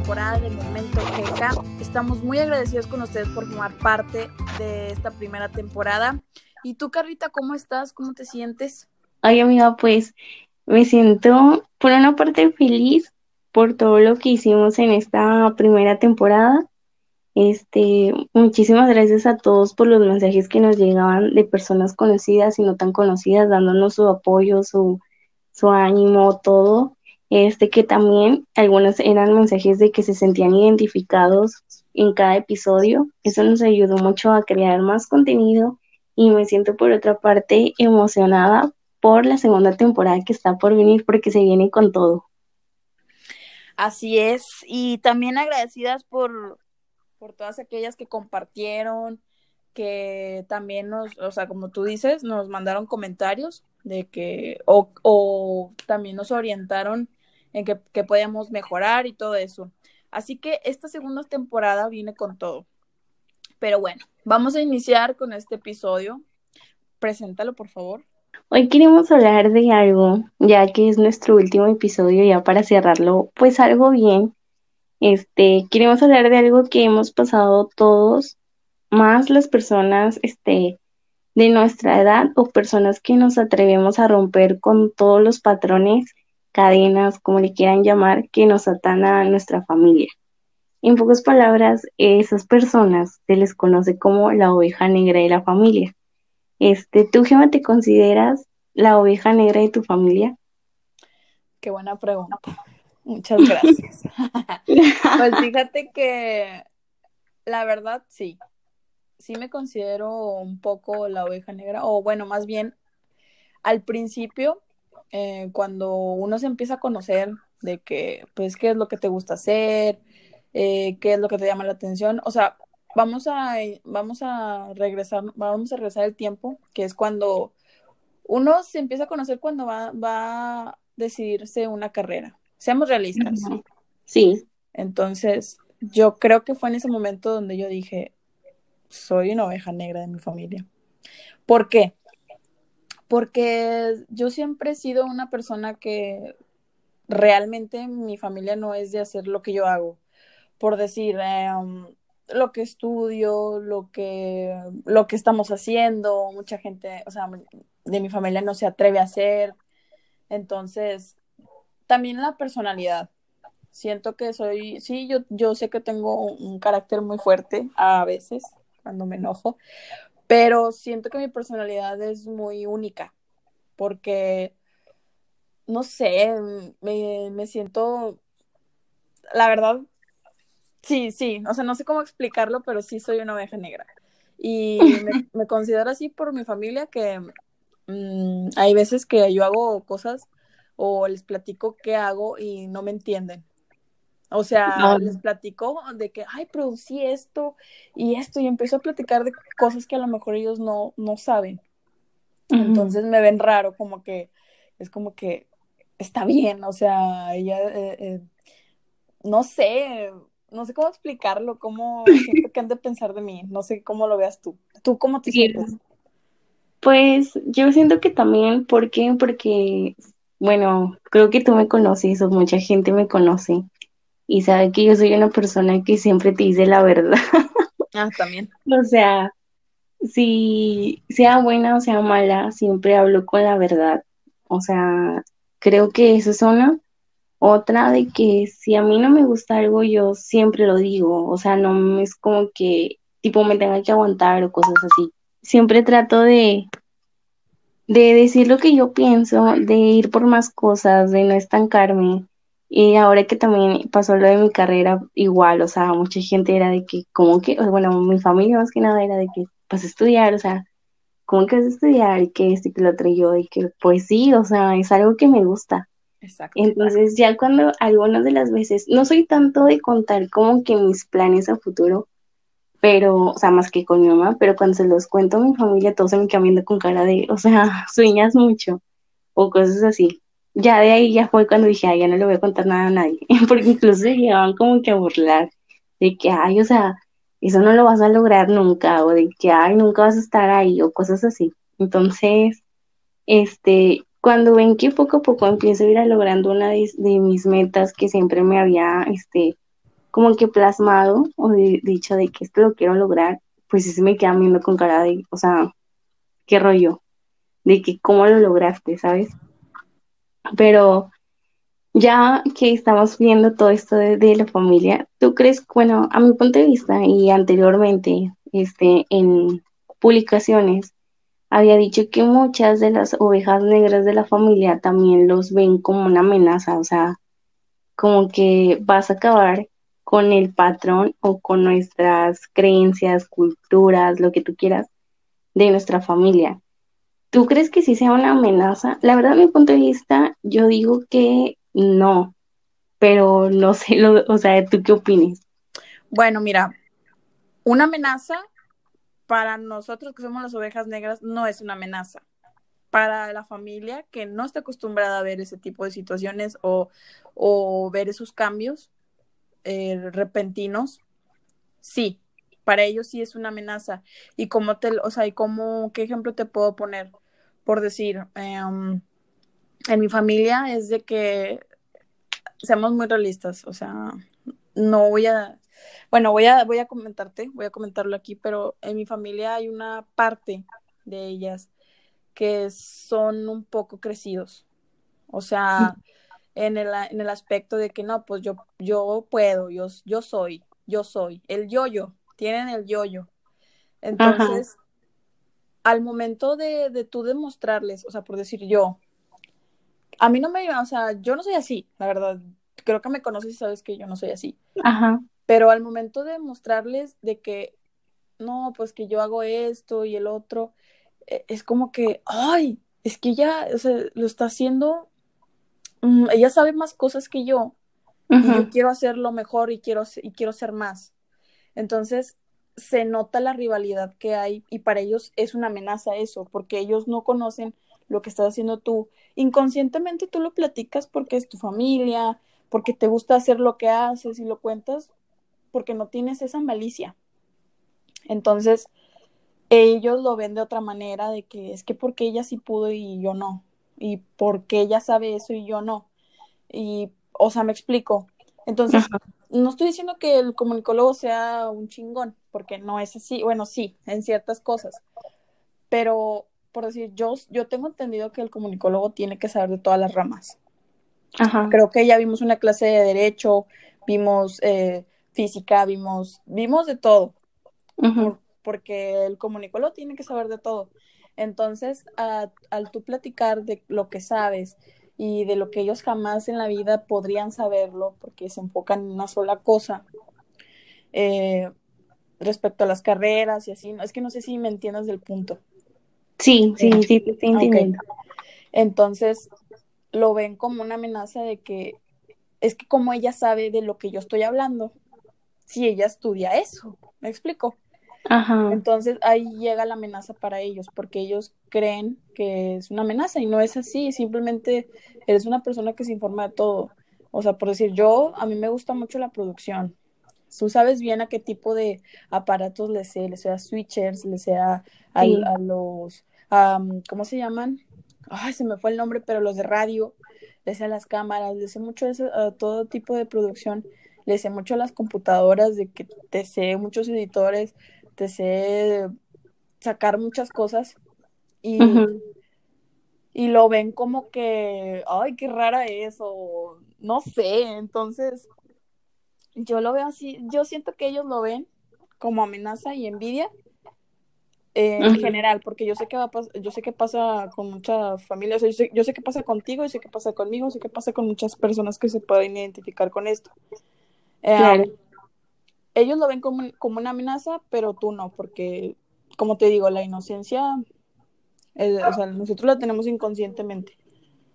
temporada de Momento GK. Estamos muy agradecidos con ustedes por formar parte de esta primera temporada. ¿Y tú, Carlita, cómo estás? ¿Cómo te sientes? Ay, amiga, pues me siento por una parte feliz por todo lo que hicimos en esta primera temporada. Este, muchísimas gracias a todos por los mensajes que nos llegaban de personas conocidas y no tan conocidas, dándonos su apoyo, su, su ánimo, todo. Este, que también algunos eran mensajes de que se sentían identificados en cada episodio. Eso nos ayudó mucho a crear más contenido y me siento por otra parte emocionada por la segunda temporada que está por venir porque se viene con todo. Así es, y también agradecidas por, por todas aquellas que compartieron, que también nos, o sea, como tú dices, nos mandaron comentarios de que, o, o también nos orientaron en que, que podíamos mejorar y todo eso. Así que esta segunda temporada viene con todo. Pero bueno, vamos a iniciar con este episodio. Preséntalo, por favor. Hoy queremos hablar de algo, ya que es nuestro último episodio, ya para cerrarlo, pues algo bien. Este, queremos hablar de algo que hemos pasado todos, más las personas, este, de nuestra edad o personas que nos atrevemos a romper con todos los patrones, cadenas, como le quieran llamar, que nos atan a nuestra familia. En pocas palabras, esas personas se les conoce como la oveja negra de la familia. Este, ¿tú, Gemma, te consideras la oveja negra de tu familia? Qué buena pregunta. Muchas gracias. pues fíjate que la verdad sí. Sí me considero un poco la oveja negra, o bueno, más bien al principio, eh, cuando uno se empieza a conocer de que, pues, qué es lo que te gusta hacer, eh, qué es lo que te llama la atención, o sea, vamos a, vamos a regresar, vamos a regresar el tiempo, que es cuando uno se empieza a conocer cuando va, va a decidirse una carrera. Seamos realistas. Sí. Entonces, yo creo que fue en ese momento donde yo dije, soy una oveja negra de mi familia. ¿Por qué? Porque yo siempre he sido una persona que realmente mi familia no es de hacer lo que yo hago. Por decir, em, lo que estudio, lo que, lo que estamos haciendo, mucha gente, o sea, de mi familia no se atreve a hacer. Entonces, también la personalidad. Siento que soy, sí, yo, yo sé que tengo un carácter muy fuerte a veces cuando me enojo, pero siento que mi personalidad es muy única porque, no sé, me, me siento, la verdad, Sí, sí, o sea, no sé cómo explicarlo, pero sí soy una oveja negra. Y me, considero así por mi familia que mm, hay veces que yo hago cosas o les platico qué hago y no me entienden. O sea, les platico de que, ay, producí esto y esto, y empiezo a platicar de cosas que a lo mejor ellos no, no saben. Entonces me ven raro, como que es como que está bien, o sea, ella, eh, eh, no sé, no sé cómo explicarlo, cómo siento que han de pensar de mí, no sé cómo lo veas tú. ¿Tú cómo te sientes? Pues yo siento que también, ¿por qué? Porque, bueno, creo que tú me conoces o mucha gente me conoce y sabe que yo soy una persona que siempre te dice la verdad. Ah, también. o sea, si sea buena o sea mala, siempre hablo con la verdad. O sea, creo que eso es una otra de que si a mí no me gusta algo, yo siempre lo digo, o sea, no es como que tipo me tenga que aguantar o cosas así. Siempre trato de, de decir lo que yo pienso, de ir por más cosas, de no estancarme. Y ahora que también pasó lo de mi carrera, igual, o sea, mucha gente era de que, como que, bueno, mi familia más que nada era de que vas a estudiar, o sea, ¿cómo que vas a estudiar? Y que esto y que lo traigo, y que pues sí, o sea, es algo que me gusta. Exacto. Entonces ya cuando algunas de las veces, no soy tanto de contar como que mis planes a futuro, pero, o sea, más que con mi mamá, pero cuando se los cuento a mi familia, todos se me quedan con cara de, o sea, sueñas mucho, o cosas así. Ya de ahí ya fue cuando dije, ay, ya no le voy a contar nada a nadie, porque incluso se llegaban como que a burlar, de que, ay, o sea, eso no lo vas a lograr nunca, o de que, ay, nunca vas a estar ahí, o cosas así. Entonces, este, cuando ven que poco a poco empiezo a ir a logrando una de, mis metas que siempre me había, este, como que plasmado o dicho de que esto lo quiero lograr, pues sí se me queda viendo con cara de, o sea, qué rollo, de que cómo lo lograste, ¿sabes? Pero ya que estamos viendo todo esto de, la familia, ¿tú crees, bueno, a mi punto de vista y anteriormente, este, en publicaciones, había dicho que muchas de las ovejas negras de la familia también los ven como una amenaza, o sea, como que vas a acabar con el patrón o con nuestras creencias, culturas, lo que tú quieras, de nuestra familia. ¿Tú crees que sí sea una amenaza? La verdad, mi punto de vista, yo digo que no, pero no sé, lo, o sea, ¿tú qué opinas? Bueno, mira, una amenaza para nosotros que somos las ovejas negras no es una amenaza. Para la familia que no está acostumbrada a ver ese tipo de situaciones o, ver esos cambios eh, repentinos, sí, para ellos sí es una amenaza. Y cómo te, o sea, y cómo, qué ejemplo te puedo poner, por decir, em, en mi familia es de que seamos muy realistas, o sea, no voy a, bueno, voy a, voy a comentarte, voy a comentarlo aquí, pero en mi familia hay una parte de ellas que son un poco crecidos, o sea, en el, en el aspecto de que no, pues yo, yo puedo, yo, yo soy, yo soy, el yo-yo, tienen el yo-yo. Entonces, al momento de, de tú demostrarles, o sea, por decir yo, a mí no me, o sea, yo no soy así, la verdad. Creo que me conoces y sabes que yo no soy así. Ajá. Pero al momento de mostrarles de que, no, pues que yo hago esto y el otro, e, es como que, ay, es que ella, o sea, lo está haciendo, mm, ella sabe más cosas que yo. Y yo quiero hacerlo mejor y quiero, y quiero ser más. Entonces, se nota la rivalidad que hay y para ellos es una amenaza eso, porque ellos no conocen lo que estás haciendo tú. Inconscientemente tú lo platicas porque es tu familia, porque te gusta hacer lo que haces y lo cuentas porque no tienes esa malicia. Entonces, ellos lo ven de otra manera, de que es que porque ella sí pudo y yo no, y porque ella sabe eso y yo no. Y, o sea, me explico. Entonces, no estoy diciendo que el comunicólogo sea un chingón, porque no es así, bueno, sí, en ciertas cosas, pero por decir, yo, yo tengo entendido que el comunicólogo tiene que saber de todas las ramas. Ajá. Creo que ya vimos una clase de derecho, vimos eh, física, vimos, vimos de todo, porque el comunicólogo tiene que saber de todo. Entonces, al tú platicar de lo que sabes y de lo que ellos jamás en la vida podrían saberlo, porque se enfocan en una sola cosa, eh, respecto a las carreras y así, es que no sé si me entiendas del punto. Sí, sí, sí, te estoy entendiendo. Entonces, lo ven como una amenaza de que es que como ella sabe de lo que yo estoy hablando, si ella estudia eso, ¿me explico? Ajá. Entonces ahí llega la amenaza para ellos, porque ellos creen que es una amenaza y no es así, simplemente eres una persona que se informa de todo. O sea, por decir, yo, a mí me gusta mucho la producción. Tú sabes bien a qué tipo de aparatos le sé, le sea switchers, le sea a los ¿cómo se llaman? Ay, se me fue el nombre, pero los de radio, les sé a las cámaras, les sé mucho a todo tipo de producción, les sé mucho a las computadoras, de que te sé muchos editores, te sé sacar muchas cosas. Y, y lo ven como que, ay, qué rara es, o no sé, entonces yo lo veo así, yo siento que ellos lo ven como amenaza y envidia en general, porque yo sé que va yo sé que pasa con muchas familias, yo sé, yo sé que pasa contigo, yo sé que pasa conmigo, sé que pasa con muchas personas que se pueden identificar con esto. Eh, ellos lo ven como, como, una amenaza, pero tú no, porque, como te digo, la inocencia, o sea, nosotros la tenemos inconscientemente.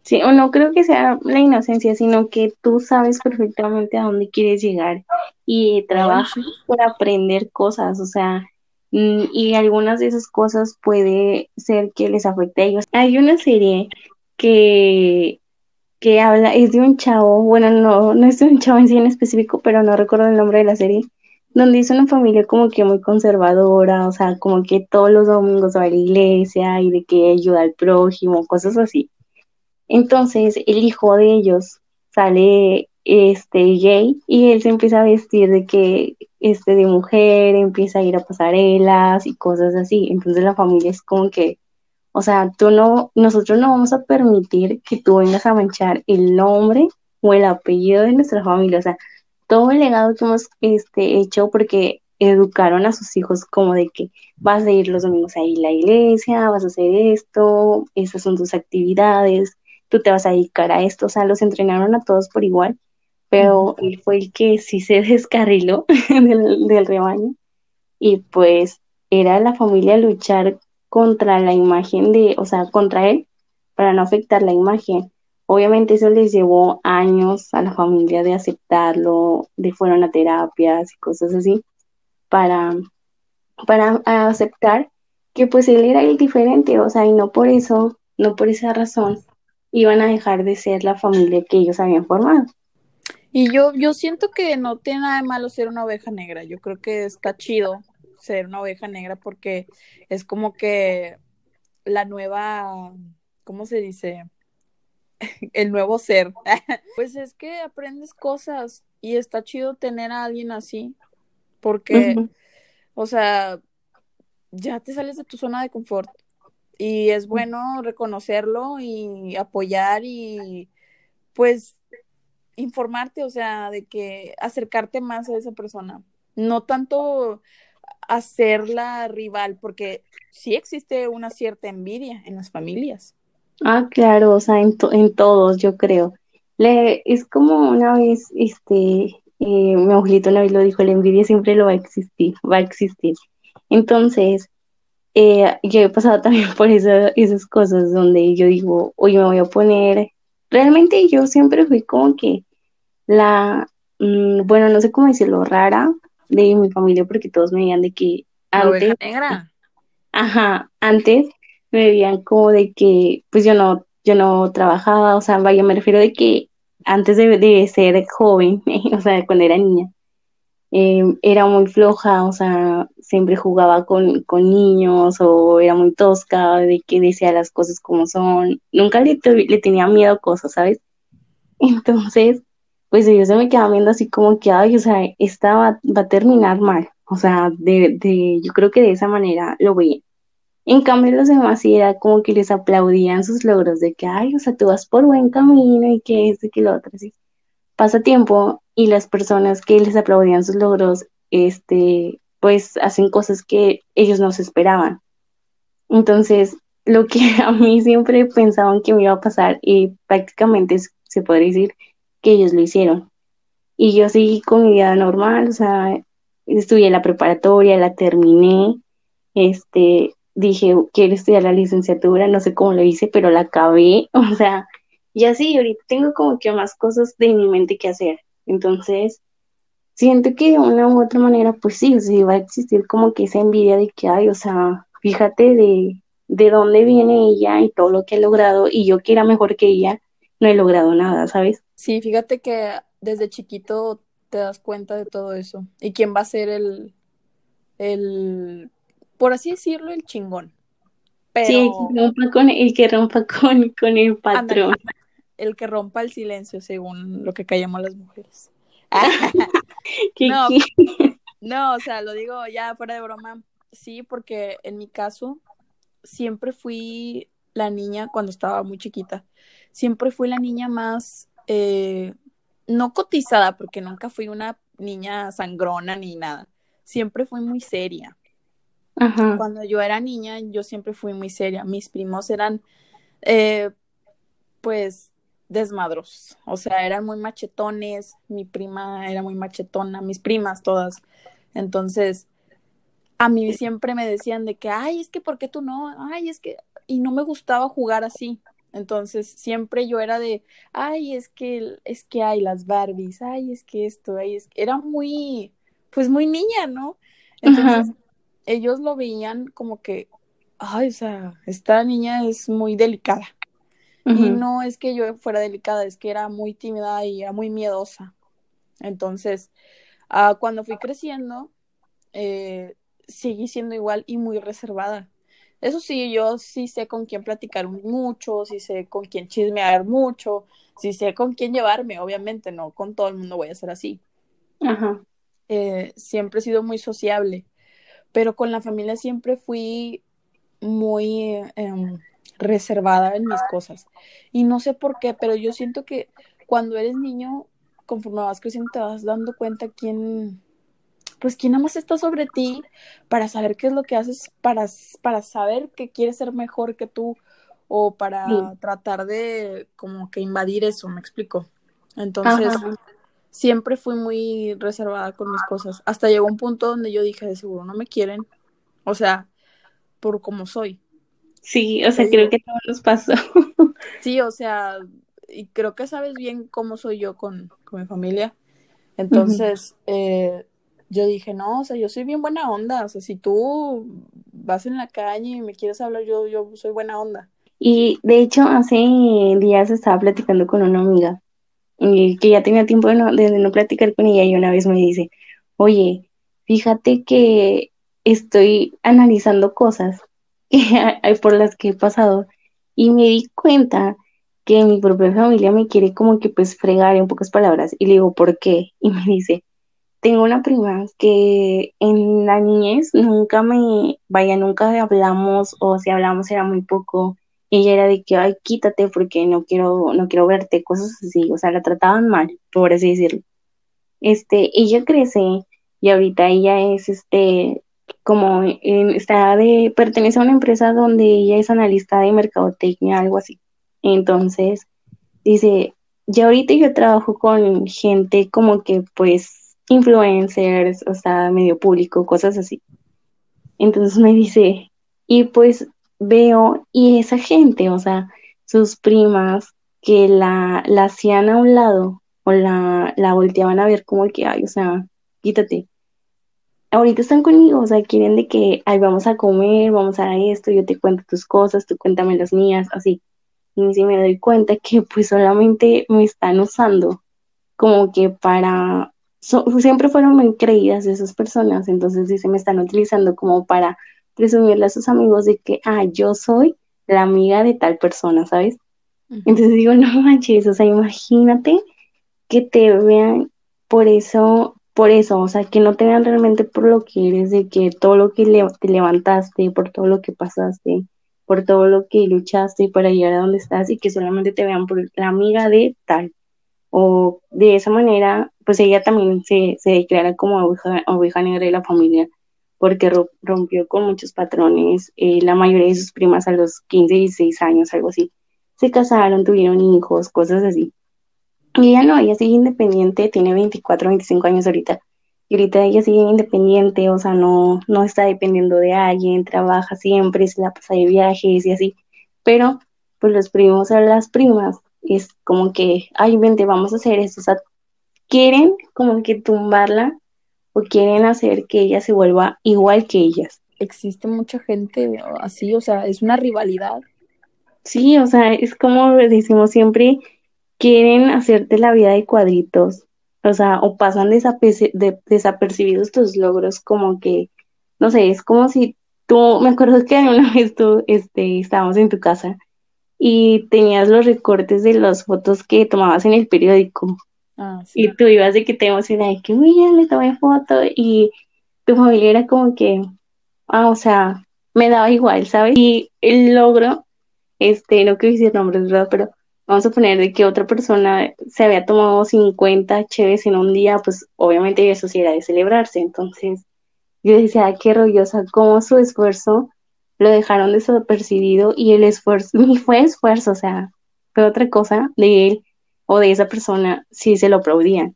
Sí, o no creo que sea la inocencia, sino que tú sabes perfectamente a dónde quieres llegar y trabajas por aprender cosas, o sea, Mm, y algunas de esas cosas puede ser que les afecte a ellos. Hay una serie que, que habla, es de un chavo, bueno, no, no es de un chavo en sí en específico, pero no recuerdo el nombre de la serie, donde es una familia como que muy conservadora, o sea, como que todos los domingos va a la iglesia y de que ayuda al prójimo, cosas así. Entonces el hijo de ellos sale este gay y él se empieza a vestir de que este de mujer, empieza a ir a pasarelas y cosas así. Entonces la familia es como que, o sea, tú no, nosotros no vamos a permitir que tú vengas a manchar el nombre o el apellido de nuestra familia. O sea, todo el legado que hemos este, hecho porque educaron a sus hijos como de que vas a ir los domingos ahí a la iglesia, vas a hacer esto, esas son tus actividades, tú te vas a dedicar a esto, o sea, los entrenaron a todos por igual, pero él fue el que sí se descarriló del, del rebaño. Y pues era la familia luchar contra la imagen de, o sea, contra él, para no afectar la imagen. Obviamente eso les llevó años a la familia de aceptarlo, de fueron a terapias y cosas así, para, para aceptar que pues él era el diferente, o sea, y no por eso, no por esa razón, iban a dejar de ser la familia que ellos habían formado. Y yo, yo siento que no tiene nada de malo ser una oveja negra, yo creo que está chido ser una oveja negra porque es como que la nueva, ¿cómo se dice? el nuevo ser. pues es que aprendes cosas y está chido tener a alguien así, porque, o sea, ya te sales de tu zona de confort y es bueno reconocerlo y apoyar y pues informarte, o sea, de que acercarte más a esa persona, no tanto hacerla rival, porque sí existe una cierta envidia en las familias. Ah, claro, o sea, en, en todos, yo creo. Le, es como una vez, este, eh, mi abuelito una vez lo dijo, la envidia siempre lo va a existir, va a existir. Entonces, eh, yo he pasado también por esas cosas donde yo digo, oye, me voy a poner, realmente yo siempre fui como que la, mm, bueno, no sé cómo decirlo, rara de mi familia porque todos me veían de que antes, negra. Ajá, antes me veían como de que, pues yo no, yo no trabajaba, o sea, vaya, me refiero de que antes de, de ser joven, o sea, cuando era niña, em, era muy floja, o sea, siempre jugaba con, con niños o era muy tosca, de que decía las cosas como son, nunca le, le tenía miedo a cosas, ¿sabes? Entonces, pues ellos se me quedaban viendo así como que, ay, o sea, esta va, va a terminar mal, o sea, de, de, yo creo que de esa manera lo veía. En cambio, los demás sí era como que les aplaudían sus logros de que, ay, o sea, tú vas por buen camino y que esto y que lo otro, así. Pasa tiempo y las personas que les aplaudían sus logros, este, pues hacen cosas que ellos no se esperaban. Entonces, lo que a mí siempre pensaban que me iba a pasar y prácticamente se podría decir que ellos lo hicieron. Y yo seguí con mi vida normal, o sea, estudié la preparatoria, la terminé, este, dije, quiero estudiar la licenciatura, no sé cómo lo hice, pero la acabé, o sea, y así, ahorita tengo como que más cosas de mi mente que hacer. Entonces, siento que de una u otra manera, pues sí, sí va a existir como que esa envidia de que hay, o sea, fíjate de, de dónde viene ella y todo lo que ha logrado, y yo que era mejor que ella, no he logrado nada, ¿sabes? Sí, fíjate que desde chiquito te das cuenta de todo eso. ¿Y quién va a ser el, el por así decirlo, el chingón. Pero... Sí, el que rompa con, con, el patrón. El que rompa el silencio, según lo que callamos las mujeres. no, no, o sea, lo digo ya fuera de broma. Sí, porque en mi caso siempre fui la niña cuando estaba muy chiquita. Siempre fui la niña más, eh, no cotizada, porque nunca fui una niña sangrona ni nada. Siempre fui muy seria. Cuando yo era niña, yo siempre fui muy seria. Mis primos eran, eh, pues, desmadros. O sea, eran muy machetones. Mi prima era muy machetona, mis primas todas. Entonces, a mí siempre me decían de que, ay, es que, ¿por qué tú no? Ay, es que, y no me gustaba jugar así. Entonces, siempre yo era de, ay, es que, es que hay las Barbies, ay, es que esto, ay, es que, era muy, pues muy niña, ¿no? Entonces, ellos lo veían como que, ay, o sea, esta niña es muy delicada. Y no es que yo fuera delicada, es que era muy tímida y era muy miedosa. Entonces, uh, cuando fui creciendo, eh, seguí siendo igual y muy reservada. Eso sí, yo sí sé con quién platicar mucho, sí sé con quién chismear mucho, sí sé con quién llevarme, obviamente, no con todo el mundo voy a ser así. Ajá. Eh, siempre he sido muy sociable, pero con la familia siempre fui muy em, reservada en mis cosas. Y no sé por qué, pero yo siento que cuando eres niño, conforme vas creciendo, te vas dando cuenta quién, pues quién nada más está sobre ti para saber qué es lo que haces, para, para saber que quieres ser mejor que tú o para tratar de como que invadir eso, me explico. Entonces, siempre fui muy reservada con mis cosas. Hasta llegó un punto donde yo dije, de seguro no me quieren. O sea, por como soy. Sí, o sea, creo que todo nos pasó. sí, o sea, y creo que sabes bien cómo soy yo con, con mi familia. Entonces, eh, yo dije, no, o sea, yo soy bien buena onda. O sea, si tú vas en la calle y me quieres hablar, yo, yo soy buena onda. Y de hecho, hace días estaba platicando con una amiga que ya tenía tiempo de no, de no platicar con ella y una vez me dice, oye, fíjate que estoy analizando cosas por las que he pasado y me di cuenta que mi propia familia me quiere como que pues fregar en pocas palabras y le digo, ¿por qué? Y me dice, tengo una prima que en la niñez nunca me, vaya, nunca hablamos o si hablamos era muy poco. Ella era de que, ay, quítate porque no quiero, no quiero verte, cosas así, o sea, la trataban mal, por así decirlo. Este, ella crece y ahorita ella es, este, como está de, pertenece a una empresa donde ella es analista de mercadotecnia, algo así. Entonces, dice, ya ahorita yo trabajo con gente como que pues influencers, o sea, medio público, cosas así. Entonces me dice, y pues veo, y esa gente, o sea, sus primas que la, la hacían a un lado o la, la volteaban a ver como que, ay, o sea, quítate. Ahorita están conmigo, o sea, quieren de que, ay, vamos a comer, vamos a esto, yo te cuento tus cosas, tú cuéntame las mías, así. Y si me doy cuenta que pues solamente me están usando como que para siempre fueron muy creídas esas personas, entonces dice, me están utilizando como para presumirle a sus amigos de que, ah, yo soy la amiga de tal persona, ¿sabes? Entonces digo, no manches, o sea, imagínate que te vean por eso, por eso, o sea, que no te vean realmente por lo que eres, de que todo lo que te levantaste, por todo lo que pasaste, por todo lo que luchaste para llegar a donde estás y que solamente te vean por la amiga de tal o de esa manera, pues ella también se, se declara como oveja, negra de la familia, porque rompió con muchos patrones, eh, la mayoría de sus primas a los 15, 16 años, algo así, se casaron, tuvieron hijos, cosas así. Y ella no, ella sigue independiente, tiene 24, 25 años ahorita, y ahorita ella sigue independiente, o sea, no, no está dependiendo de alguien, trabaja siempre, se la pasa de viajes y así, pero pues los primos a las primas es como que, ay, vente, vamos a hacer esto. O sea, quieren como que tumbarla o quieren hacer que ella se vuelva igual que ellas. Existe mucha gente así, o sea, es una rivalidad. Sí, o sea, es como decimos siempre, quieren hacerte la vida de cuadritos, o sea, o pasan desapercibidos tus logros como que, no sé, es como si tú, me acuerdo que una vez tú, este, estábamos en tu casa y tenías los recortes de las fotos que tomabas en el periódico. Ah, y tú ibas de que te emocionabas, que ya le tomé foto y tu familia era como que, ah, o sea, me daba igual, ¿sabes? Y el logro, este, no quiero decir nombres, ¿verdad? Pero vamos a poner de que otra persona se había tomado 50 cheves en un día, pues obviamente eso sí era de celebrarse. Entonces, yo decía, qué rollo, o sea, cómo su esfuerzo lo dejaron desapercibido y el esfuerzo, ni fue esfuerzo, o sea, fue otra cosa de él o de esa persona, si se lo aplaudían.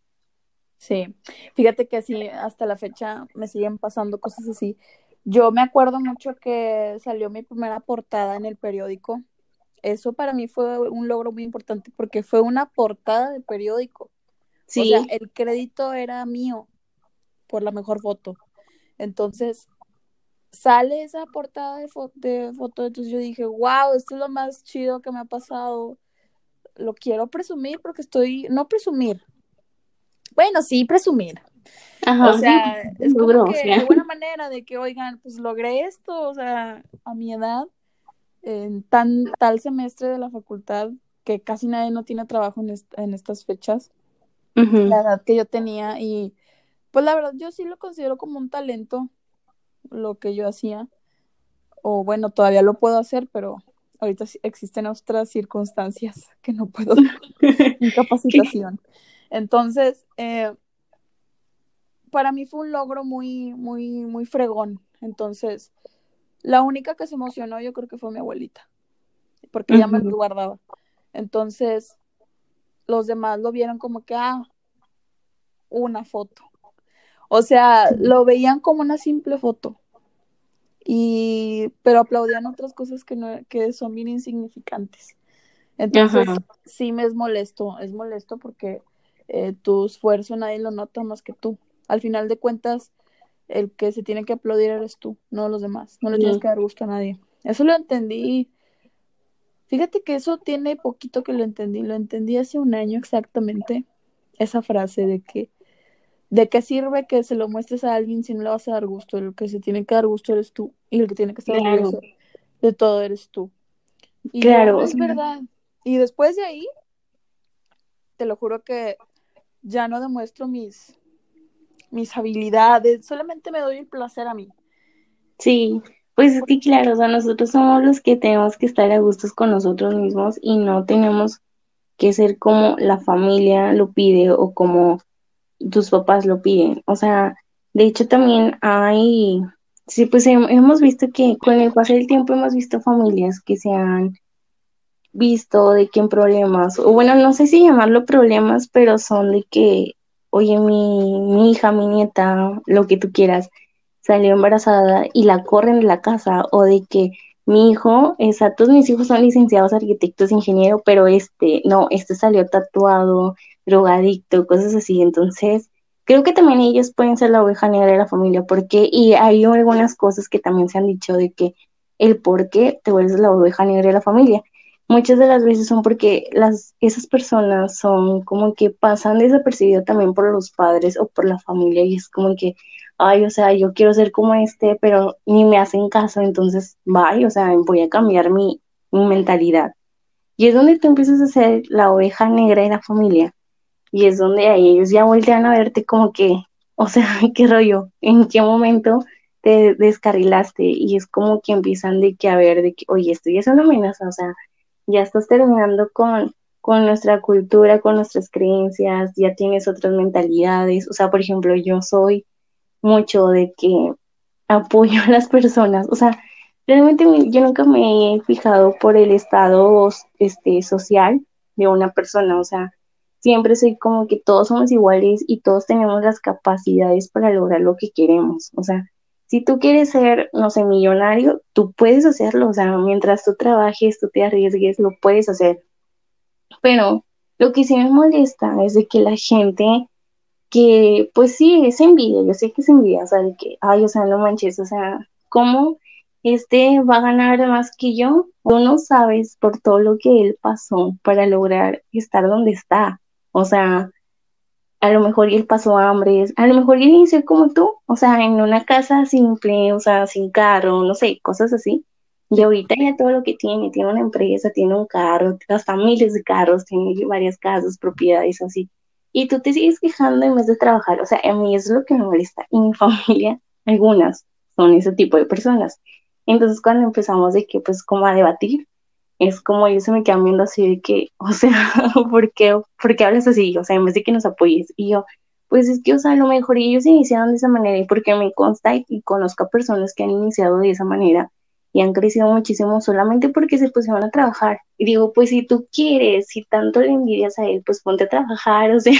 Sí, fíjate que así hasta la fecha me siguen pasando cosas así. Yo me acuerdo mucho que salió mi primera portada en el periódico. Eso para mí fue un logro muy importante porque fue una portada de periódico. Sí. O sea, el crédito era mío por la mejor foto. Entonces, sale esa portada de, de foto, entonces yo dije, wow, esto es lo más chido que me ha pasado. Lo quiero presumir porque estoy, no presumir. Bueno, sí, presumir, o sea, es como que de buena manera de que, oigan, pues logré esto, o sea, a mi edad, en tan tal semestre de la facultad, que casi nadie no tiene trabajo en, en estas fechas, la edad que yo tenía, y pues la verdad yo sí lo considero como un talento, lo que yo hacía, o bueno, todavía lo puedo hacer, pero ahorita existen otras circunstancias que no puedo, incapacitación. Entonces, eh, para mí fue un logro muy, muy, muy fregón. Entonces, la única que se emocionó yo creo que fue mi abuelita, porque ella me lo guardaba. Entonces, los demás lo vieron como que, ah, una foto. O sea, lo veían como una simple foto. Y, pero aplaudían otras cosas que, no, que son bien insignificantes. Entonces, sí me es molesto, es molesto porque eh, tu esfuerzo nadie lo nota más que tú. Al final de cuentas, el que se tiene que aplaudir eres tú, no los demás. No le tienes que dar gusto a nadie. Eso lo entendí. Fíjate que eso tiene poquito que lo entendí. Lo entendí hace un año exactamente. Esa frase de que ¿De qué sirve que se lo muestres a alguien si no le vas a dar gusto? El que se tiene que dar gusto eres tú y el que tiene que estar claro. de todo eres tú. Y claro. es verdad. Y después de ahí, te lo juro que ya no demuestro mis, mis habilidades, solamente me doy el placer a mí. Sí, pues es que claro, o sea, nosotros somos los que tenemos que estar a gustos con nosotros mismos y no tenemos que ser como la familia lo pide o como tus papás lo piden. O sea, de hecho también hay, sí, pues hemos visto que con el paso del tiempo hemos visto familias que se han visto de que en problemas, o bueno, no sé si llamarlo problemas, pero son de que, oye, mi, mi hija, mi nieta, lo que tú quieras, salió embarazada y la corren de la casa, o de que mi hijo, todos mis hijos son licenciados arquitectos, ingenieros, pero este, no, este salió tatuado, drogadicto, cosas así. Entonces, creo que también ellos pueden ser la oveja negra de la familia, porque, y hay algunas cosas que también se han dicho de que el por qué te vuelves la oveja negra de la familia. Muchas de las veces son porque las, esas personas son como que pasan desapercibido también por los padres o por la familia y es como que, ay, o sea, yo quiero ser como este, pero ni me hacen caso, entonces, vaya, o sea, voy a cambiar mi, mentalidad. Y es donde tú empiezas a ser la oveja negra de la familia. Y es donde ahí ellos ya voltean a verte como que, o sea, qué rollo, en qué momento te descarrilaste. Y es como que empiezan de que a ver, de que, oye, esto ya es una amenaza, o sea, ya estás terminando con, con nuestra cultura, con nuestras creencias, ya tienes otras mentalidades. O sea, por ejemplo, yo soy mucho de que apoyo a las personas. O sea, realmente yo nunca me he fijado por el estado este, social de una persona. O sea, siempre soy como que todos somos iguales y todos tenemos las capacidades para lograr lo que queremos. O sea, si tú quieres ser, no sé, millonario, tú puedes hacerlo. O sea, mientras tú trabajes, tú te arriesgues, lo puedes hacer. Pero lo que sí me molesta es de que la gente que pues sí, es envidia, yo sé que es envidia, o sea, de que, ay, o sea, no manches, o sea, ¿cómo este va a ganar más que yo? Tú no sabes por todo lo que él pasó para lograr estar donde está, o sea, a lo mejor él pasó hambre, a lo mejor él inició como tú, o sea, en una casa simple, o sea, sin carro, no sé, cosas así. Y ahorita ya todo lo que tiene, tiene una empresa, tiene un carro, hasta miles de carros, tiene varias casas, propiedades así y tú te sigues quejando en vez de trabajar. O sea, a mí es lo que me molesta. Y mi familia, algunas son ese tipo de personas. Entonces, cuando empezamos de que, pues, como a debatir, es como ellos se me quedan viendo así de que, o sea, ¿por qué, ¿por qué hablas así? O sea, en vez de que nos apoyes. Y yo, pues es que, o sea, a lo mejor ellos iniciaron de esa manera y porque me consta y conozco a personas que han iniciado de esa manera y han crecido muchísimo solamente porque se pusieron a trabajar. Y digo, pues si tú quieres, si tanto le envidias a él, pues ponte a trabajar, o sea,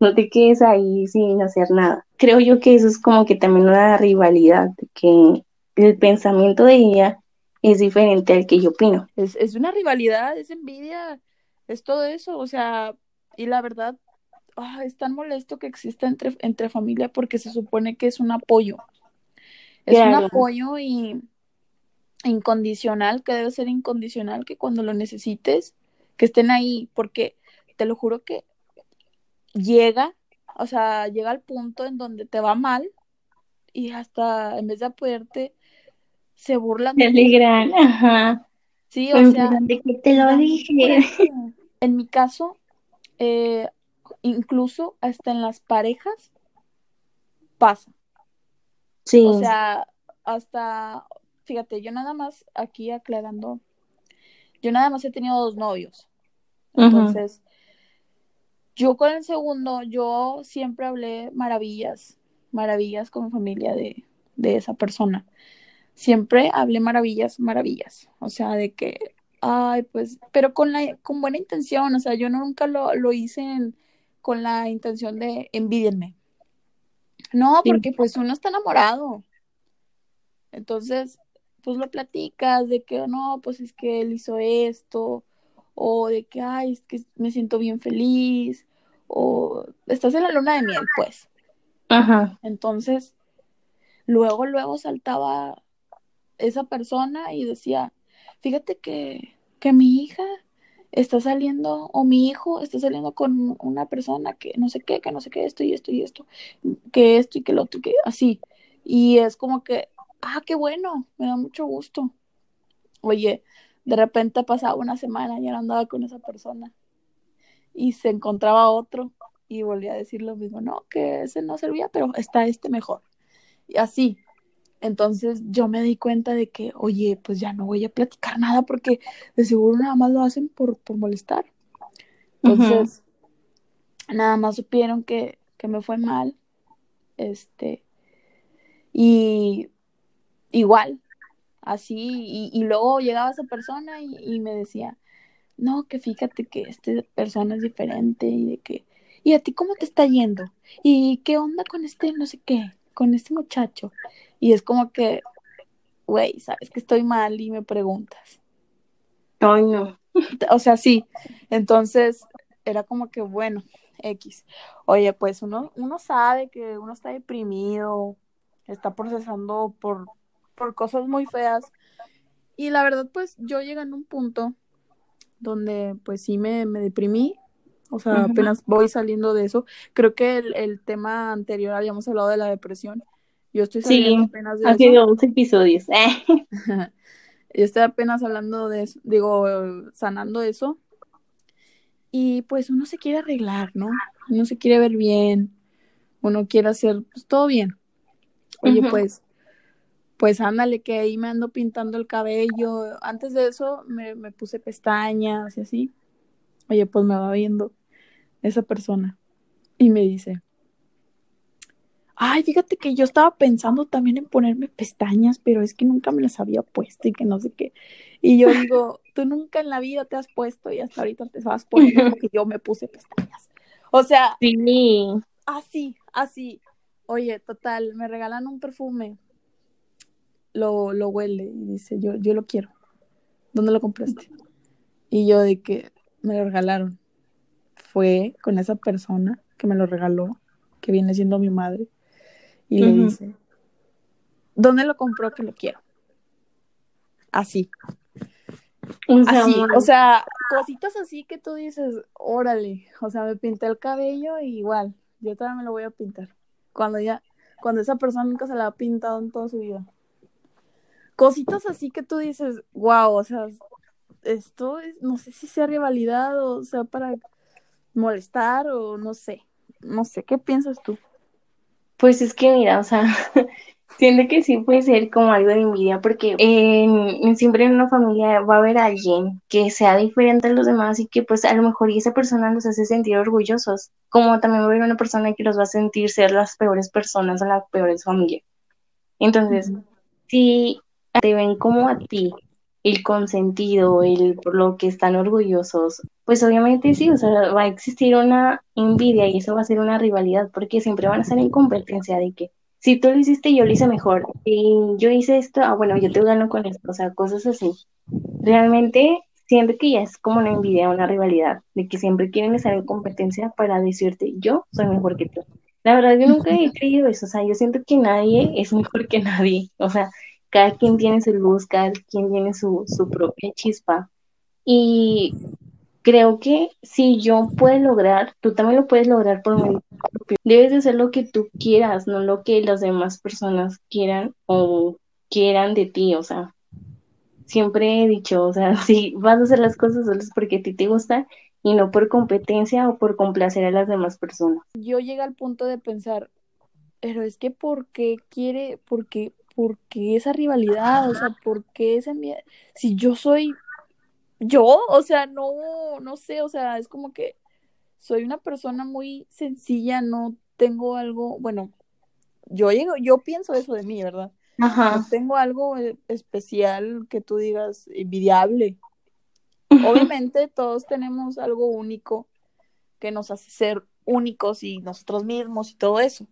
no te quedes ahí sin hacer nada. Creo yo que eso es como que también una rivalidad, que el pensamiento de ella es diferente al que yo opino. Es, es una rivalidad, es envidia, es todo eso, o sea, y la verdad, ah, es tan molesto que exista entre, entre familia porque se supone que es un apoyo. Es un apoyo y incondicional, que debe ser incondicional, que cuando lo necesites, que estén ahí, porque te lo juro que llega o sea, llega al punto en donde te va mal y hasta en vez de apoyarte, se burlan. Se alegran, ajá. Sí, o sea, de que te lo dije. En mi caso, eh, incluso hasta en las parejas pasa. Sí. O sea, hasta, fíjate, yo nada más aquí aclarando, yo nada más he tenido dos novios. Entonces, yo con el segundo, yo siempre hablé maravillas, maravillas con mi familia de, de esa persona. Siempre hablé maravillas, maravillas. O sea, de que, ay, pues, pero con la, con buena intención. O sea, yo nunca lo, lo hice con la intención de envidiarme. No, porque pues uno está enamorado. Entonces, pues lo platicas de que no, pues es que él hizo esto, o de que, ay, es que me siento bien feliz, o estás en la luna de miel, pues. Ajá. Entonces, luego, luego saltaba esa persona y decía, fíjate que, que mi hija está saliendo, o mi hijo está saliendo con una persona que no sé qué, que no sé qué, esto y esto y esto, que esto y que lo otro, que así. Y es como que, ah, qué bueno, me da mucho gusto. Oye, de repente pasaba una semana y no andaba con esa persona y se encontraba otro y volvía a decir lo mismo, no, que ese no servía, pero está este mejor. Y así. Entonces yo me di cuenta de que, oye, pues ya no voy a platicar nada porque de seguro nada más lo hacen por, por molestar. Entonces, nada más supieron que, que me fue mal. Este, y igual, así, y, y luego llegaba esa persona y, y me decía, no, que fíjate que esta persona es diferente y de que, ¿y a ti cómo te está yendo? ¿Y qué onda con este, no sé qué, con este muchacho? Y es como que, güey, sabes que estoy mal y me preguntas. Ay, no. O sea, sí. Entonces, era como que, bueno, X. Oye, pues uno, uno sabe que uno está deprimido, está procesando por, por cosas muy feas. Y la verdad, pues yo llegué en un punto donde pues sí me, me deprimí. O sea, apenas voy saliendo de eso. Creo que el, el tema anterior habíamos hablado de la depresión. Yo estoy saliendo Sí, apenas de ha sido dos episodios. Eh. Yo estoy apenas hablando de eso, digo, sanando eso. Y pues uno se quiere arreglar, ¿no? Uno se quiere ver bien, uno quiere hacer pues, todo bien. Oye, pues, pues ándale, que ahí me ando pintando el cabello. Antes de eso me, me puse pestañas y así. Oye, pues me va viendo esa persona y me dice, ay, fíjate que yo estaba pensando también en ponerme pestañas, pero es que nunca me las había puesto y que no sé qué. Y yo digo, tú nunca en la vida te has puesto y hasta ahorita te vas poniendo porque yo me puse pestañas. O sea, Sí. así, así. Oye, total, me regalan un perfume. Lo, lo huele y dice, yo, yo lo quiero. ¿Dónde lo compraste? Y yo de que me lo regalaron. Fue con esa persona que me lo regaló, que viene siendo mi madre. Y le dice, ¿dónde lo compró que lo quiero? Así, O sea, así, amor, o sea, cositas así que tú dices, órale, o sea, me pinté el cabello y igual, yo también me lo voy a pintar. Cuando ya, cuando esa persona nunca se la ha pintado en toda su vida. Cositas así que tú dices, wow, o sea, esto es, no sé si sea rivalidad o sea para molestar o no sé, no sé, ¿qué piensas tú? Pues es que mira, o sea, siento que sí puede ser como algo de envidia, porque en, siempre en una familia va a haber alguien que sea diferente a los demás y que pues a lo mejor esa persona los hace sentir orgullosos, como también va a haber una persona que los va a sentir ser las peores personas o las peores familias. Entonces, si te ven como a ti, el consentido, el por lo que están orgullosos, pues obviamente sí, o sea, va a existir una envidia y eso va a ser una rivalidad, porque siempre van a estar en competencia de que si tú lo hiciste, yo lo hice mejor, y yo hice esto, ah, bueno, yo te gano con esto, o sea, cosas así. Realmente siento que ya es como una envidia, una rivalidad, de que siempre quieren estar en competencia para decirte, yo soy mejor que tú. La verdad, yo nunca he creído eso, o sea, yo siento que nadie es mejor que nadie, o sea, cada quien tiene su luz, cada quien tiene su, su propia chispa. Y creo que si yo puedo lograr, tú también lo puedes lograr por medio propio. Debes de hacer lo que tú quieras, no lo que las demás personas quieran o quieran de ti, o sea, siempre he dicho, o sea, si vas a hacer las cosas solo es porque a ti te gusta y no por competencia o por complacer a las demás personas. Yo llegué al punto de pensar, pero es que ¿por qué quiere, por qué, por qué esa rivalidad? O sea, ¿por qué esa envidia? Si yo soy yo, o sea, no, no sé, o sea, es como que soy una persona muy sencilla, no tengo algo, bueno, yo llego, yo pienso eso de mí, ¿verdad? Ajá. No tengo algo eh, especial que tú digas envidiable. Obviamente todos tenemos algo único que nos hace ser únicos y nosotros mismos y todo eso.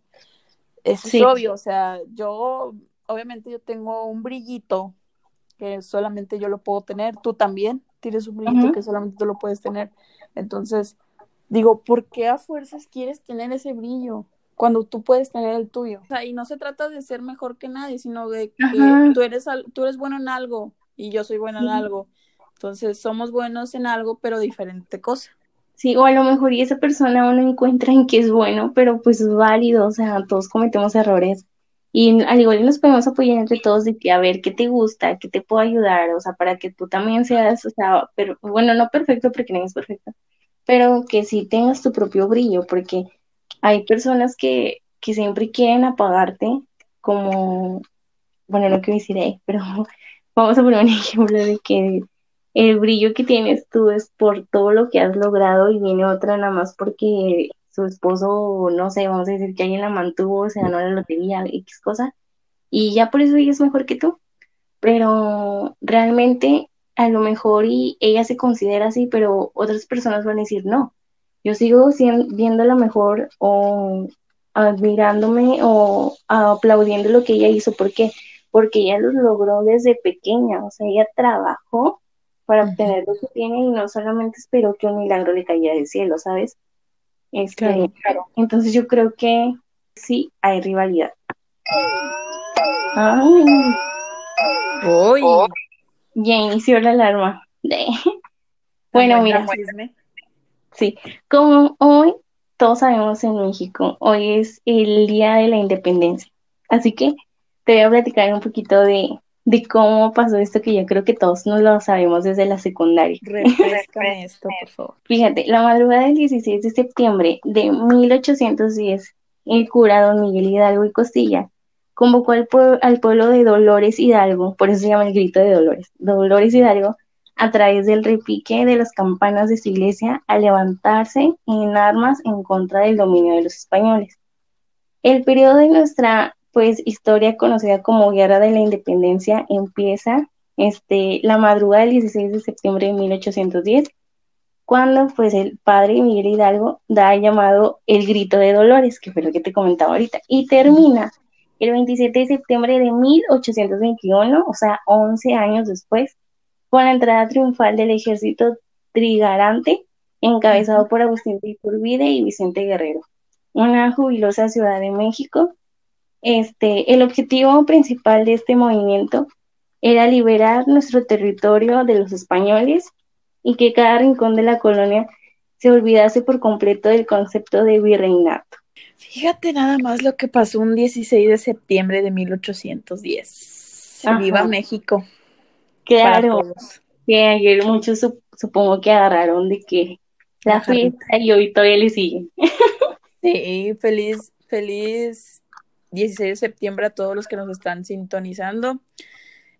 Eso Sí. es obvio, o sea, yo, obviamente yo tengo un brillito que solamente yo lo puedo tener, tú también tienes un brillito que solamente tú lo puedes tener. Entonces, digo, ¿por qué a fuerzas quieres tener ese brillo cuando tú puedes tener el tuyo? O sea, y no se trata de ser mejor que nadie, sino de que Ajá. tú eres, al- tú eres bueno en algo y yo soy buena en algo. Entonces, somos buenos en algo, pero diferente cosa. Sí, o a lo mejor y esa persona uno encuentra en que es bueno, pero pues es válido, o sea, todos cometemos errores. Y al igual y nos podemos apoyar entre todos de que a ver qué te gusta, qué te puedo ayudar, o sea, para que tú también seas, o sea, pero bueno, no perfecto porque nadie es perfecto, pero que sí tengas tu propio brillo, porque hay personas que, que siempre quieren apagarte, como, bueno, no quiero decir, eh, pero vamos a poner un ejemplo de que el brillo que tienes tú es por todo lo que has logrado y viene otra nada más porque su esposo, no sé, vamos a decir que alguien la mantuvo, se ganó la lotería, X cosa, y ya por eso ella es mejor que tú. Pero realmente a lo mejor y ella se considera así, pero otras personas van a decir no. Yo sigo sien- viéndola mejor o admirándome o aplaudiendo lo que ella hizo. ¿Por qué? Porque ella lo logró desde pequeña, o sea, ella trabajó para obtener lo que tiene y no solamente esperó que un milagro le cayera del cielo, ¿sabes? Este, Claro. entonces yo creo que sí hay rivalidad. Ay, ya inició la alarma. Bueno, buen mira, sí, como hoy todos sabemos en México, hoy es el Día de la Independencia. Así que te voy a platicar un poquito de, de cómo pasó esto que yo creo que todos nos lo sabemos desde la secundaria. Refrescame esto, por favor. Fíjate, la madrugada del 16 de septiembre de 1810, el cura don Miguel Hidalgo y Costilla convocó al, pue- al pueblo de Dolores Hidalgo, por eso se llama el grito de Dolores, Dolores Hidalgo, a través del repique de las campanas de su iglesia a levantarse en armas en contra del dominio de los españoles. El periodo de nuestra pues historia conocida como Guerra de la Independencia empieza este, la madrugada del 16 de septiembre de 1810 cuando pues el padre Miguel Hidalgo da el llamado el grito de Dolores, que fue lo que te comentaba ahorita, y termina el 27 de septiembre de 1821, o sea, 11 años después, con la entrada triunfal del ejército trigarante, encabezado por Agustín de Iturbide y Vicente Guerrero, una jubilosa Ciudad de México. Este, el objetivo principal de este movimiento era liberar nuestro territorio de los españoles y que cada rincón de la colonia se olvidase por completo del concepto de virreinato. Fíjate nada más lo que pasó un 16 de septiembre de 1810. Ajá. Viva México. Claro, que ayer muchos sup- supongo que agarraron de que la fiesta y hoy todavía le siguen. Sí, feliz, feliz 16 de septiembre a todos los que nos están sintonizando.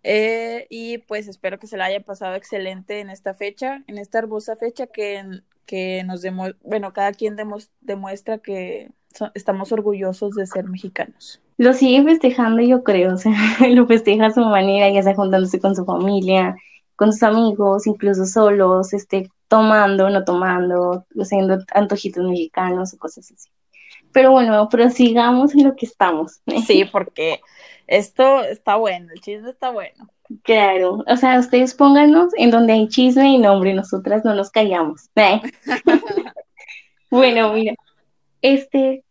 Eh, y pues espero que se la haya pasado excelente en esta fecha, en esta hermosa fecha que, que nos demu bueno, cada quien demuestra que estamos orgullosos de ser mexicanos. Lo sigue festejando, yo creo, o sea, lo festeja a su manera, ya sea juntándose con su familia, con sus amigos, incluso solos, este, tomando, no tomando, haciendo antojitos mexicanos o cosas así. Pero bueno, prosigamos en lo que estamos. Sí, porque esto está bueno, el chisme está bueno. Claro, o sea, ustedes pónganos en donde hay chisme y nombre, nosotras no nos callamos. ¿eh? bueno, mira, este,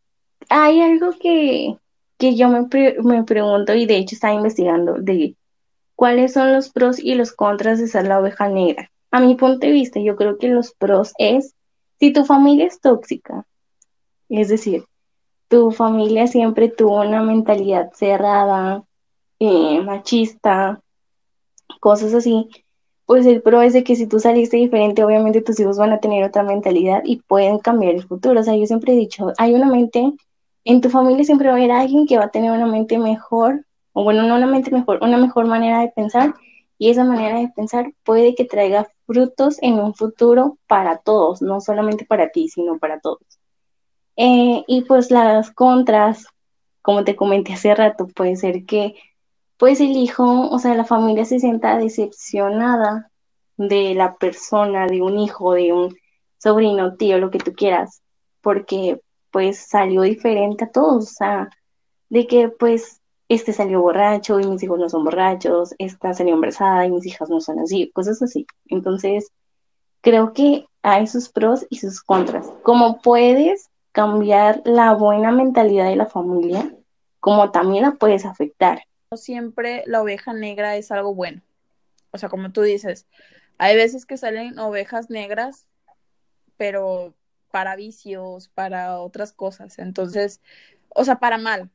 hay algo que, que yo me, pre me pregunto y de hecho estaba investigando de cuáles son los pros y los contras de ser la oveja negra. a mi punto de vista, yo creo que los pros es, si tu familia es tóxica, es decir, tu familia siempre tuvo una mentalidad cerrada, eh, machista, cosas así, pues el pro es de que si tú saliste diferente, obviamente tus hijos van a tener otra mentalidad y pueden cambiar el futuro. O sea, yo siempre he dicho, hay una mente, en tu familia siempre va a haber alguien que va a tener una mente mejor, o bueno, no una mente mejor, una mejor manera de pensar, y esa manera de pensar puede que traiga frutos en un futuro para todos, no solamente para ti, sino para todos. Eh, y pues las contras, como te comenté hace rato, puede ser que pues el hijo, o sea, la familia se sienta decepcionada de la persona, de un hijo, de un sobrino, tío, lo que tú quieras, porque pues salió diferente a todos, o sea, de que pues este salió borracho y mis hijos no son borrachos, esta salió embarazada y mis hijas no son así, cosas así. Entonces, creo que hay sus pros y sus contras. Como puedes cambiar la buena mentalidad de la familia, como también la puedes afectar siempre la oveja negra es algo bueno. O sea, como tú dices, hay veces que salen ovejas negras, pero para vicios, para otras cosas. Entonces, o sea, para mal.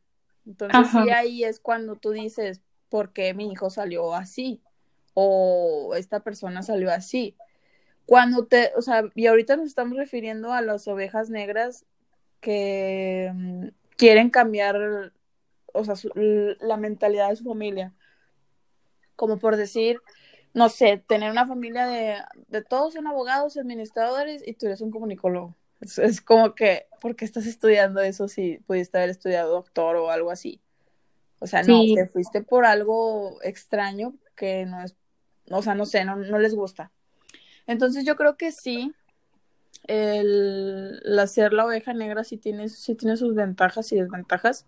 Entonces, sí, ahí es cuando tú dices, ¿por qué mi hijo salió así? O esta persona salió así. Cuando te, o sea, y ahorita nos estamos refiriendo a las ovejas negras que mm, quieren cambiar o sea, la mentalidad de su familia. Como por decir, no sé, tener una familia de, de todos son abogados, administradores y tú eres un comunicólogo. Es, como que, ¿por qué estás estudiando eso si pudiste haber estudiado doctor o algo así? O sea, no, te fuiste por algo extraño que no es, o sea, no sé, no, no les gusta. Entonces yo creo que sí, el, el, hacer la oveja negra sí tiene, sí tiene sus ventajas y desventajas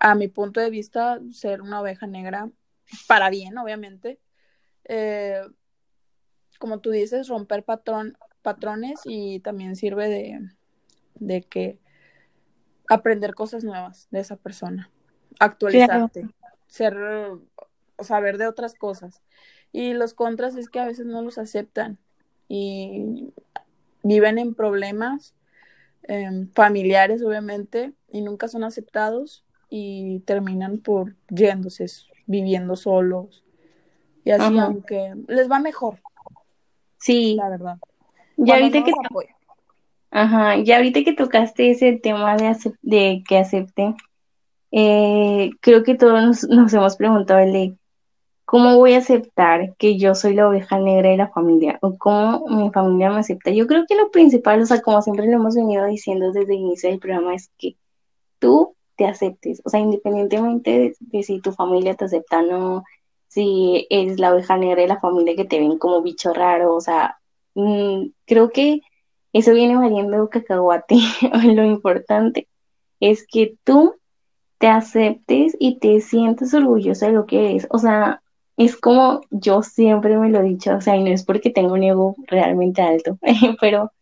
a mi punto de vista, ser una oveja negra para bien, obviamente. Eh, como tú dices, romper patrón, patrones y también sirve de, de que aprender cosas nuevas de esa persona, actualizarte, ser, o saber de otras cosas. Y los contras es que a veces no los aceptan y viven en problemas em, familiares, obviamente, y nunca son aceptados y terminan por yéndose, viviendo solos. Y así, aunque les va mejor. Sí. La verdad. Ya ahorita que Ajá, ya ahorita que tocaste ese tema de, de que acepten, eh, creo que todos nos, hemos preguntado el cómo voy a aceptar que yo soy la oveja negra de la familia o cómo mi familia me acepta. Yo creo que lo principal, o sea, como siempre lo hemos venido diciendo desde el inicio del programa, es que tú te aceptes, o sea, independientemente de, si tu familia te acepta o no, si es la oveja negra de la familia que te ven como bicho raro, o sea, mm, creo que eso viene valiendo cacahuate. Lo importante es que tú te aceptes y te sientes orgullosa de lo que eres. O sea, es como yo siempre me lo he dicho, o sea, y no es porque tengo un ego realmente alto, pero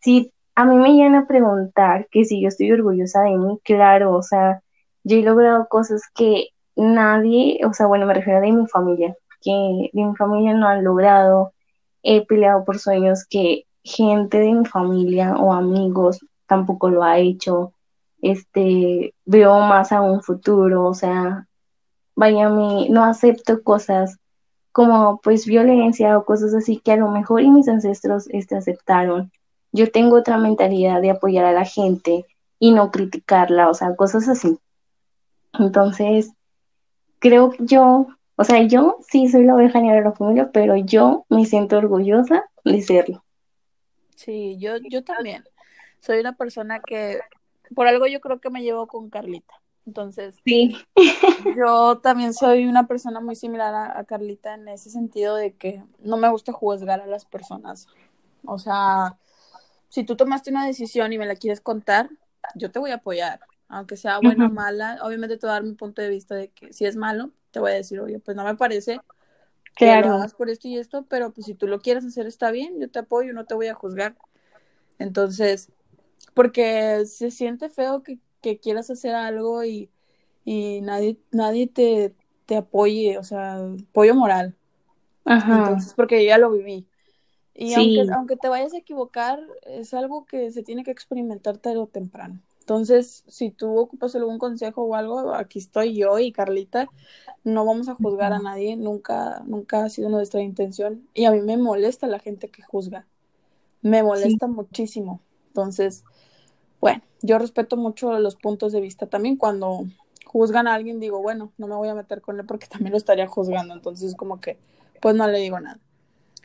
si a mí me llegan a preguntar que si yo estoy orgullosa de mí, claro, o sea, yo he logrado cosas que nadie, o sea, bueno, me refiero de mi familia, que de mi familia no han logrado, he peleado por sueños que gente de mi familia o amigos tampoco lo ha hecho, este, veo más a un futuro, o sea, mí, no acepto cosas como pues violencia o cosas así que a lo mejor y mis ancestros este, aceptaron yo tengo otra mentalidad de apoyar a la gente y no criticarla, o sea, cosas así. Entonces, creo que yo, o sea, yo sí soy la oveja negra de la familia, pero yo me siento orgullosa de serlo. Sí, yo, yo también. Soy una persona que, por algo yo creo que me llevo con Carlita. Entonces, sí. yo también soy una persona muy similar a, a, Carlita en ese sentido de que no me gusta juzgar a las personas. O sea, si tú tomaste una decisión y me la quieres contar, yo te voy a apoyar, aunque sea buena o mala. Obviamente te voy a dar mi punto de vista de que si es malo, te voy a decir, oye, pues no me parece que lo hagas por esto y esto, pero pues si tú lo quieres hacer está bien, yo te apoyo, no te voy a juzgar. Entonces, porque se siente feo que, quieras hacer algo y, y nadie, nadie te, apoye, o sea, apoyo moral. Ajá. Entonces, porque yo ya lo viví. Y aunque, aunque te vayas a equivocar, es algo que se tiene que experimentar tarde o temprano. Entonces, si tú ocupas algún consejo o algo, aquí estoy yo y Carlita. No vamos a juzgar a nadie, nunca, nunca ha sido nuestra intención. Y a mí me molesta la gente que juzga. Me molesta muchísimo. Entonces, bueno, yo respeto mucho los puntos de vista. También cuando juzgan a alguien, digo, bueno, no me voy a meter con él porque también lo estaría juzgando. Entonces, como que, pues no le digo nada.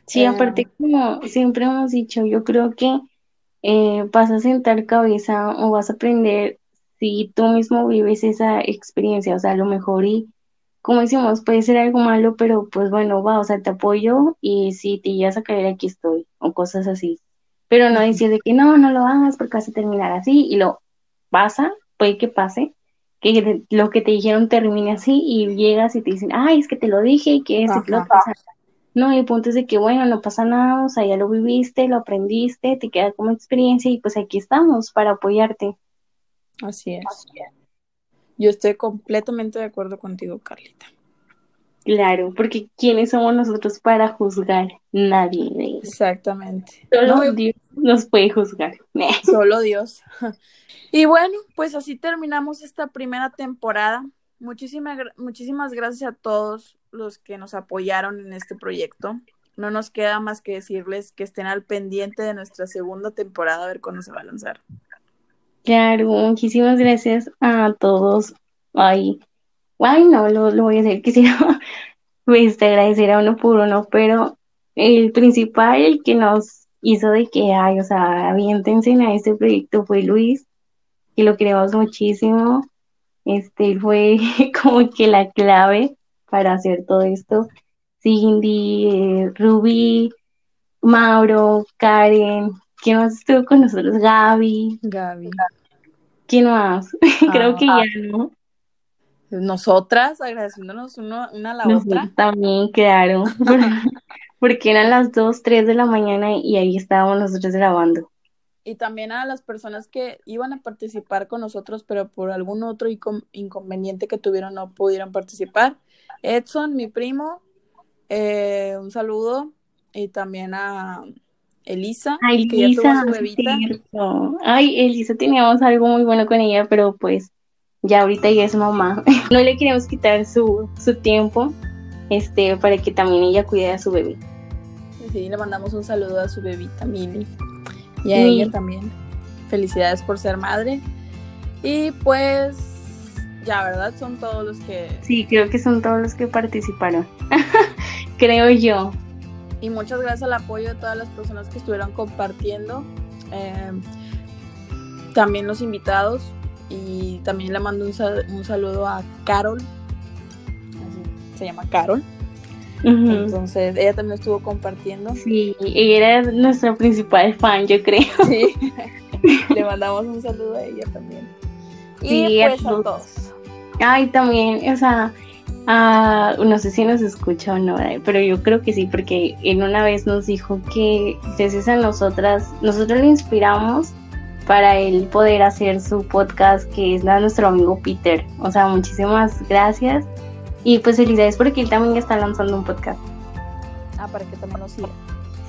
Sí, aparte, eh, como siempre hemos dicho, yo creo que eh, vas a sentar cabeza o vas a aprender si tú mismo vives esa experiencia, o sea, a lo mejor y como decimos, puede ser algo malo, pero pues bueno, va, o sea, te apoyo y si te llegas a caer aquí estoy, o cosas así. Pero no decir de que no, no lo hagas porque vas a terminar así y lo pasa, puede que pase, que lo que te dijeron termine así y llegas y te dicen, ay, es que te lo dije y que es lo pasa. No, y el punto es de que, bueno, no pasa nada, o sea, ya lo viviste, lo aprendiste, te queda como experiencia y pues aquí estamos para apoyarte. Así es. Yo estoy completamente de acuerdo contigo, Carlita. Claro, porque ¿quiénes somos nosotros para juzgar? Nadie. Exactamente. Solo Dios nos puede juzgar. Solo Dios. Y bueno, pues así terminamos esta primera temporada. Muchísimas, muchísimas gracias a todos los que nos apoyaron en este proyecto. No nos queda más que decirles que estén al pendiente de nuestra segunda temporada a ver cuándo se va a lanzar. Claro, muchísimas gracias a todos. Ay, ay no, lo, lo voy a decir. Quisiera pues, agradecer a uno por uno, pero el principal, el que nos hizo de que, ay, o sea, aviéntense a este proyecto fue Luis, y lo queremos muchísimo. Este fue como que la clave para hacer todo esto. Cindy, eh, Ruby, Mauro, Karen, ¿quién más estuvo con nosotros? Gaby. Gaby. ¿Quién más? Creo que ya no. Nosotras agradeciéndonos uno, una a la otra. También, claro. Porque eran las 2, 3 de la mañana y ahí estábamos nosotros grabando. Y también a las personas que iban a participar con nosotros, pero por algún otro inconveniente que tuvieron no pudieron participar. Edson, mi primo, eh, un saludo. Y también a Elisa, Ay, que ya tuvo su bebita. Ay, Elisa, teníamos algo muy bueno con ella, pero pues ya ahorita ya es mamá. no le queremos quitar su, su tiempo este, para que también ella cuide a su bebé. Sí, le mandamos un saludo a su bebita Mili y a ella también. Felicidades por ser madre. Y pues ya, ¿verdad? Son todos los que... Sí, creo que son todos los que participaron. creo yo. Y muchas gracias al apoyo de todas las personas que estuvieron compartiendo. Eh, también los invitados. Y también le mando un, saludo a Carol. se llama Carol. Entonces, ella también estuvo compartiendo. Sí, ella era nuestra principal fan, yo creo. Sí, le mandamos un saludo a ella también. Y pues a todos. Ay, también, o sea, no sé si nos escucha o no, pero yo creo que sí, porque en una vez nos dijo que gracias a nosotras, nosotros le inspiramos para él poder hacer su podcast, que es la nuestro amigo Peter. O sea, muchísimas gracias. Y pues felicidades porque él también está lanzando un podcast. Ah, para que también lo siga.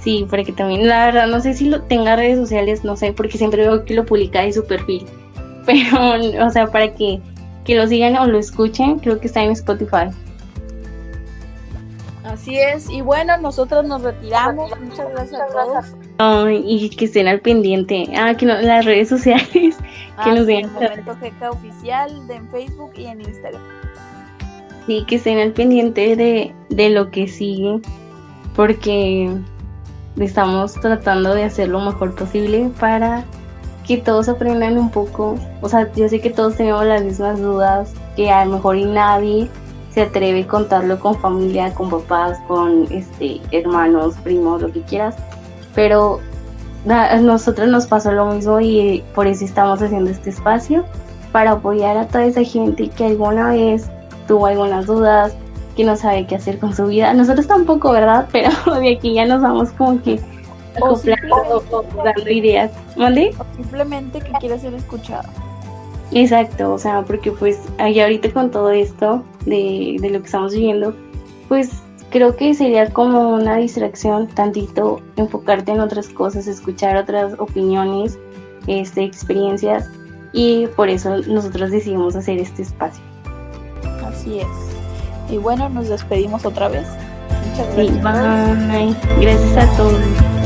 Sí, para que también, la verdad, no sé si lo tenga redes sociales, no sé, porque siempre veo que lo publica en su perfil. Pero, o sea, para que que lo sigan o lo escuchen, creo que está en Spotify. Así es, y bueno, nosotros nos retiramos. Muchas gracias a todos. Y que estén al pendiente. Ah, que no, las redes sociales. que ah, nos vean. Momento GK oficial de en Facebook y en Instagram. Sí, que estén al pendiente de, de lo que sigue. Porque estamos tratando de hacer lo mejor posible para que todos aprendan un poco. O sea, yo sé que todos tenemos las mismas dudas, que a lo mejor y nadie se atreve a contarlo con familia, con papás, con este hermanos, primos, lo que quieras. Pero a nosotros nos pasó lo mismo y por eso estamos haciendo este espacio para apoyar a toda esa gente que alguna vez tuvo algunas dudas, que no sabe qué hacer con su vida. Nosotros tampoco, ¿verdad? Pero de aquí ya nos vamos como que o dando ideas. ¿Vale? simplemente que quiera ser escuchado. Exacto, o sea, porque pues ahí ahorita con todo esto de, de lo que estamos viviendo, pues creo que sería como una distracción tantito enfocarte en otras cosas, escuchar otras opiniones, este, experiencias y por eso nosotros decidimos hacer este espacio. Así es. Y bueno, nos despedimos otra vez. Muchas gracias. Sí, bye. Gracias a todos.